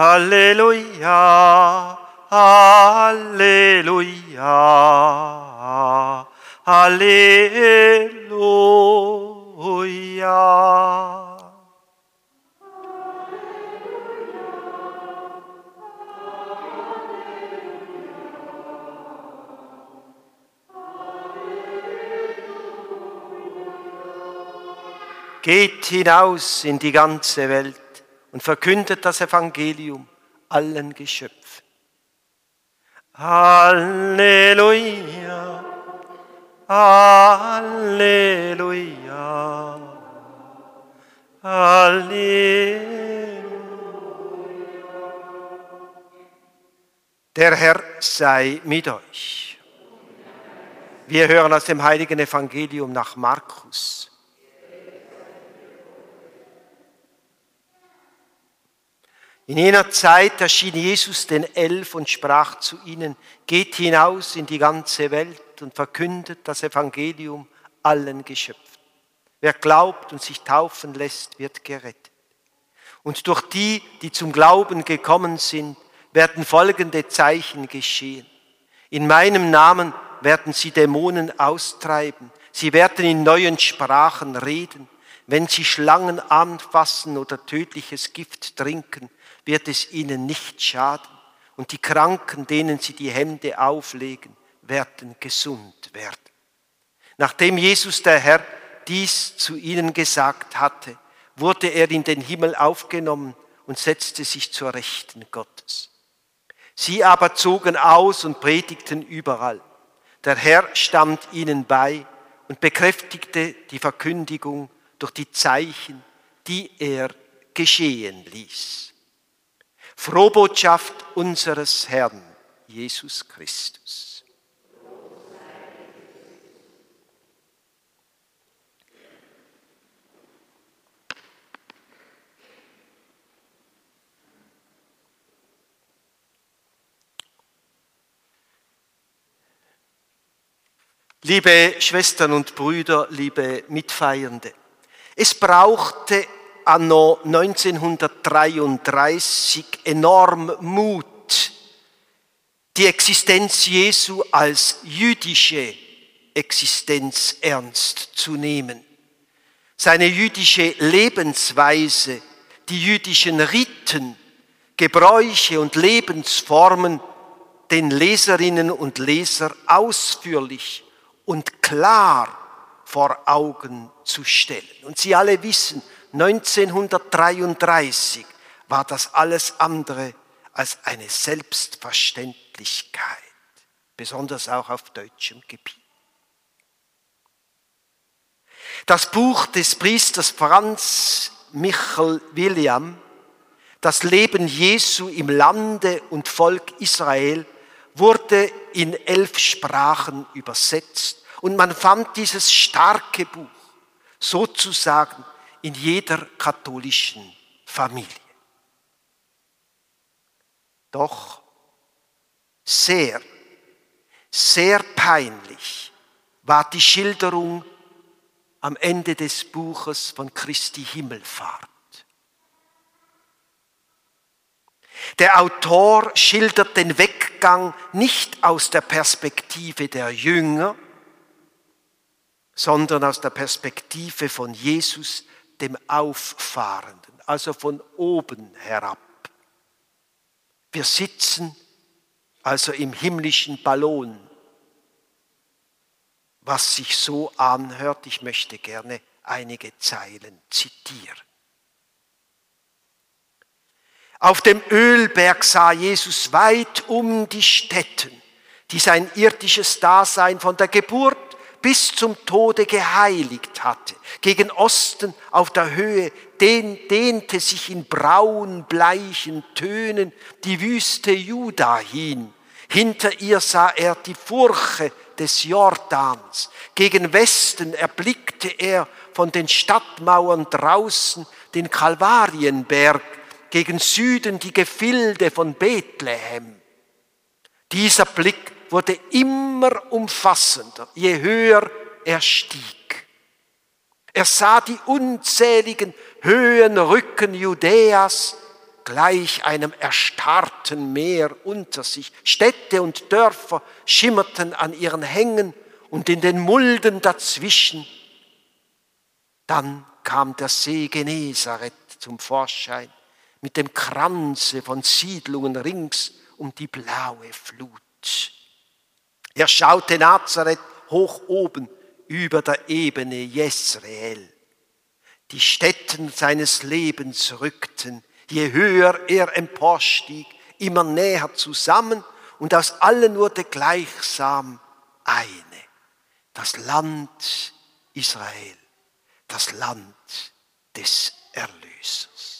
Halleluja, Halleluja, Halleluja. Geht hinaus in die ganze Welt und verkündet das Evangelium allen Geschöpfen. Halleluja, Halleluja, Halleluja. Der Herr sei mit euch. Wir hören aus dem heiligen Evangelium nach Markus. In jener Zeit erschien Jesus den Elf und sprach zu ihnen, geht hinaus in die ganze Welt und verkündet das Evangelium allen Geschöpfen. Wer glaubt und sich taufen lässt, wird gerettet. Und durch die, die zum Glauben gekommen sind, werden folgende Zeichen geschehen. In meinem Namen werden sie Dämonen austreiben. Sie werden in neuen Sprachen reden. Wenn sie Schlangen anfassen oder tödliches Gift trinken, wird es ihnen nicht schaden. Und die Kranken, denen sie die Hände auflegen, werden gesund werden. Nachdem Jesus der Herr dies zu ihnen gesagt hatte, wurde er in den Himmel aufgenommen und setzte sich zur Rechten Gottes. Sie aber zogen aus und predigten überall. Der Herr stand ihnen bei und bekräftigte die Verkündigung durch die Zeichen, die er geschehen ließ. Frohbotschaft unseres Herrn Jesus Christus. Liebe Schwestern und Brüder, liebe Mitfeiernde, es brauchte anno 1933 enorm Mut, die Existenz Jesu als jüdische Existenz ernst zu nehmen. Seine jüdische Lebensweise, die jüdischen Riten, Gebräuche und Lebensformen den Leserinnen und Leser ausführlich und klar vor Augen zu stellen. Und Sie alle wissen, 1933 war das alles andere als eine Selbstverständlichkeit, besonders auch auf deutschem Gebiet. Das Buch des Priesters Franz Michel William, Das Leben Jesu im Lande und Volk Israel, wurde in elf Sprachen übersetzt und man fand dieses starke Buch sozusagen in jeder katholischen Familie. Doch sehr, sehr peinlich war die Schilderung am Ende des Buches von Christi Himmelfahrt. Der Autor schildert den Weggang nicht aus der Perspektive der Jünger, sondern aus der Perspektive von Jesus, dem Auffahrenden, also von oben herab. Wir sitzen also im himmlischen Ballon, was sich so anhört. Ich möchte gerne einige Zeilen zitieren. Auf dem Ölberg sah Jesus weit um die Städten, die sein irdisches Dasein von der Geburt bis zum Tode geheiligt hatte. Gegen Osten auf der Höhe dehnte sich in braun, bleichen Tönen die Wüste Juda hin. Hinter ihr sah er die Furche des Jordans. Gegen Westen erblickte er von den Stadtmauern draußen den Kalvarienberg, gegen Süden die Gefilde von Bethlehem. Dieser Blick wurde immer umfassender, je höher er stieg. Er sah die unzähligen Höhenrücken Judäas, gleich einem erstarrten Meer unter sich. Städte und Dörfer schimmerten an ihren Hängen und in den Mulden dazwischen. Dann kam der See Genezareth zum Vorschein mit dem Kranze von Siedlungen rings um die blaue Flut. Er schaute Nazareth hoch oben über der Ebene Jesreel. Die Stätten seines Lebens rückten, je höher er emporstieg, immer näher zusammen und aus allen wurde gleichsam eine, das Land Israel, das Land des Erlösers.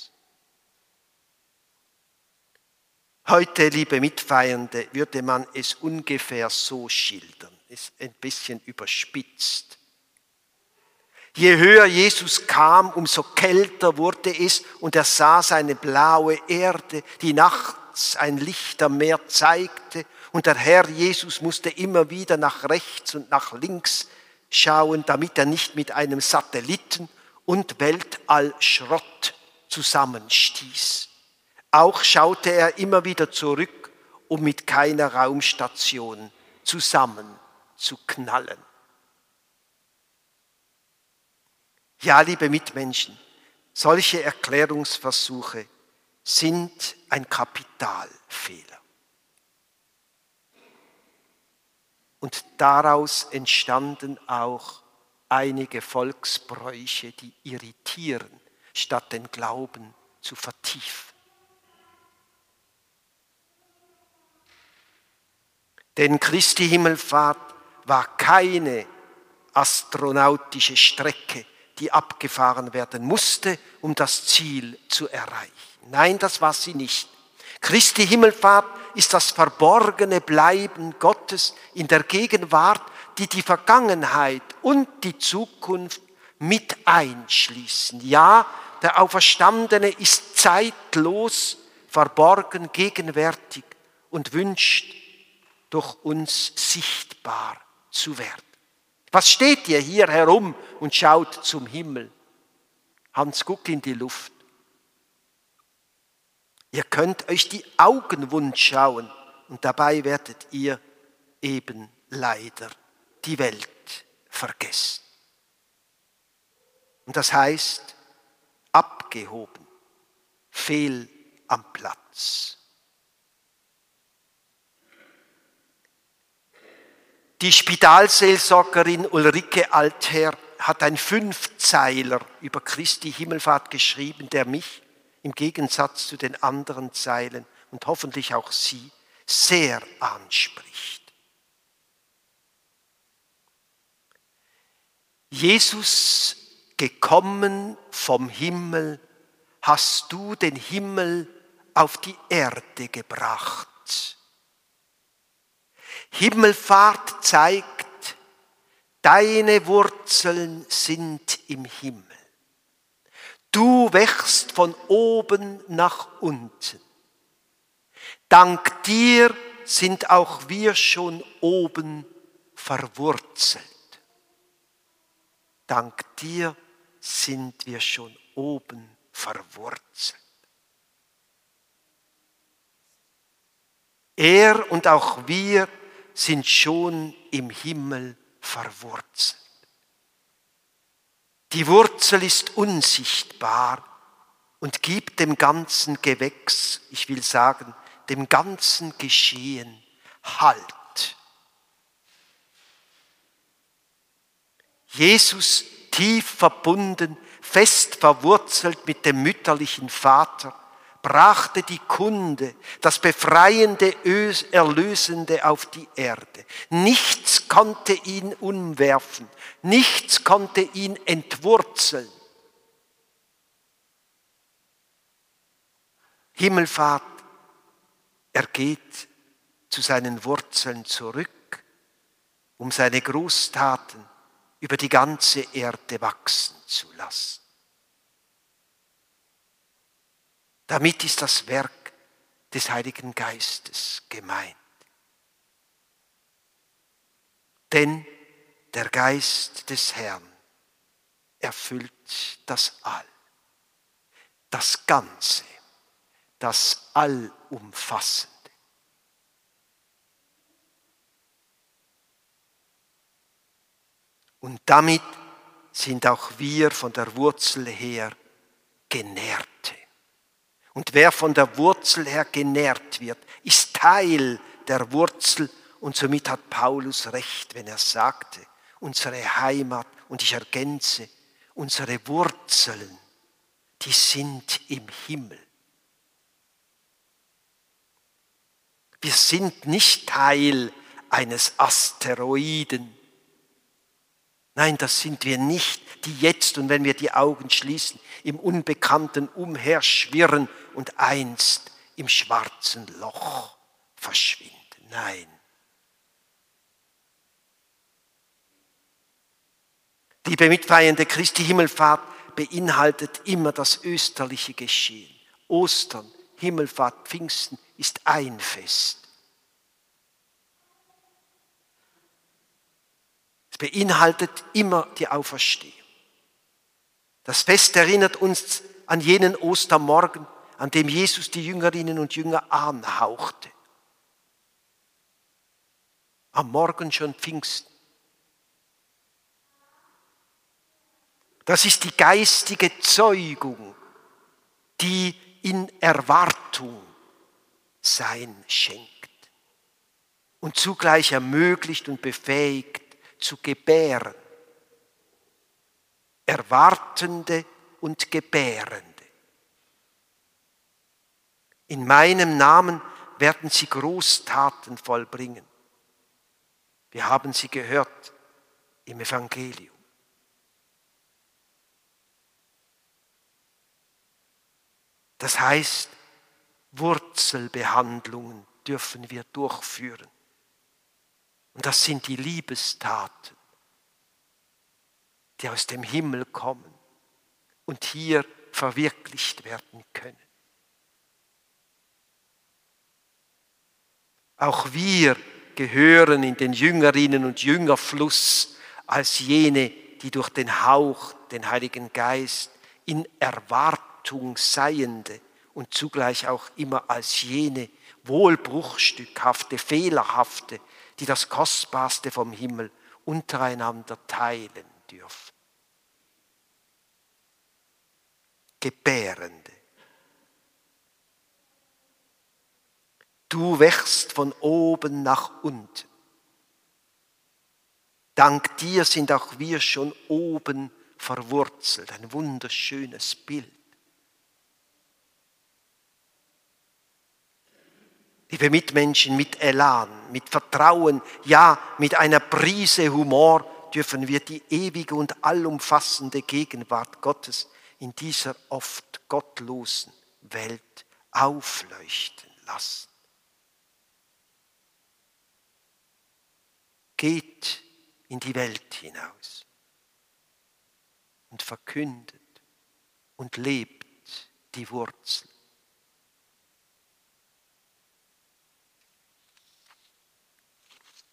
Heute, liebe Mitfeiernde, würde man es ungefähr so schildern, ist ein bisschen überspitzt. Je höher Jesus kam, umso kälter wurde es und er sah seine blaue Erde, die nachts ein Licht am Meer zeigte und der Herr Jesus musste immer wieder nach rechts und nach links schauen, damit er nicht mit einem Satelliten und Weltallschrott zusammenstieß. Auch schaute er immer wieder zurück, um mit keiner Raumstation zusammenzuknallen. Ja, liebe Mitmenschen, solche Erklärungsversuche sind ein Kapitalfehler. Und daraus entstanden auch einige Volksbräuche, die irritieren, statt den Glauben zu vertiefen. Denn Christi Himmelfahrt war keine astronautische Strecke, die abgefahren werden musste, um das Ziel zu erreichen. Nein, das war sie nicht. Christi Himmelfahrt ist das verborgene Bleiben Gottes in der Gegenwart, die die Vergangenheit und die Zukunft mit einschließen. Ja, der Auferstandene ist zeitlos, verborgen, gegenwärtig und wünscht, durch uns sichtbar zu werden. Was steht ihr hier herum und schaut zum Himmel? Hans, guckt in die Luft. Ihr könnt euch die Augen wund schauen und dabei werdet ihr eben leider die Welt vergessen. Und das heißt, abgehoben, fehl am Platz. Die Spitalseelsorgerin Ulrike Altherr hat ein Fünfzeiler über Christi Himmelfahrt geschrieben, der mich im Gegensatz zu den anderen Zeilen und hoffentlich auch Sie sehr anspricht. Jesus gekommen vom Himmel, hast du den Himmel auf die Erde gebracht. Himmelfahrt zeigt, deine Wurzeln sind im Himmel. Du wächst von oben nach unten. Dank dir sind auch wir schon oben verwurzelt. Dank dir sind wir schon oben verwurzelt. Er und auch wir sind schon im Himmel verwurzelt. Die Wurzel ist unsichtbar und gibt dem ganzen Gewächs, ich will sagen, dem ganzen Geschehen Halt. Jesus tief verbunden, fest verwurzelt mit dem mütterlichen Vater, brachte die Kunde, das befreiende, erlösende auf die Erde. Nichts konnte ihn umwerfen, nichts konnte ihn entwurzeln. Himmelfahrt, er geht zu seinen Wurzeln zurück, um seine Großtaten über die ganze Erde wachsen zu lassen. Damit ist das Werk des Heiligen Geistes gemeint. Denn der Geist des Herrn erfüllt das All, das Ganze, das Allumfassende. Und damit sind auch wir von der Wurzel her Genährte. Und wer von der Wurzel her genährt wird, ist Teil der Wurzel und somit hat Paulus recht, wenn er sagte, unsere Heimat, und ich ergänze, unsere Wurzeln, die sind im Himmel. Wir sind nicht Teil eines Asteroiden. Nein, das sind wir nicht, die jetzt und wenn wir die Augen schließen, im Unbekannten umherschwirren und einst im schwarzen Loch verschwinden. Nein. Liebe Mitfeiernde, Christi Himmelfahrt beinhaltet immer das österliche Geschehen. Ostern, Himmelfahrt, Pfingsten ist ein Fest. Beinhaltet immer die Auferstehung. Das Fest erinnert uns an jenen Ostermorgen, an dem Jesus die Jüngerinnen und Jünger anhauchte. Am Morgen schon Pfingsten. Das ist die geistige Zeugung, die in Erwartung sein schenkt und zugleich ermöglicht und befähigt zu gebären. Erwartende und Gebärende. In meinem Namen werden sie Großtaten vollbringen. Wir haben sie gehört im Evangelium. Das heißt, Wurzelbehandlungen dürfen wir durchführen. Und das sind die Liebestaten, die aus dem Himmel kommen und hier verwirklicht werden können. Auch wir gehören in den Jüngerinnen und Jüngerfluss als jene, die durch den Hauch, den Heiligen Geist, in Erwartung seiende und zugleich auch immer als jene wohlbruchstückhafte, fehlerhafte, die das Kostbarste vom Himmel untereinander teilen dürfen. Gebärende. Du wächst von oben nach unten. Dank dir sind auch wir schon oben verwurzelt. Ein wunderschönes Bild. Liebe Mitmenschen, mit Elan, mit Vertrauen, ja, mit einer Prise Humor dürfen wir die ewige und allumfassende Gegenwart Gottes in dieser oft gottlosen Welt aufleuchten lassen. Geht in die Welt hinaus und verkündet und lebt die Wurzel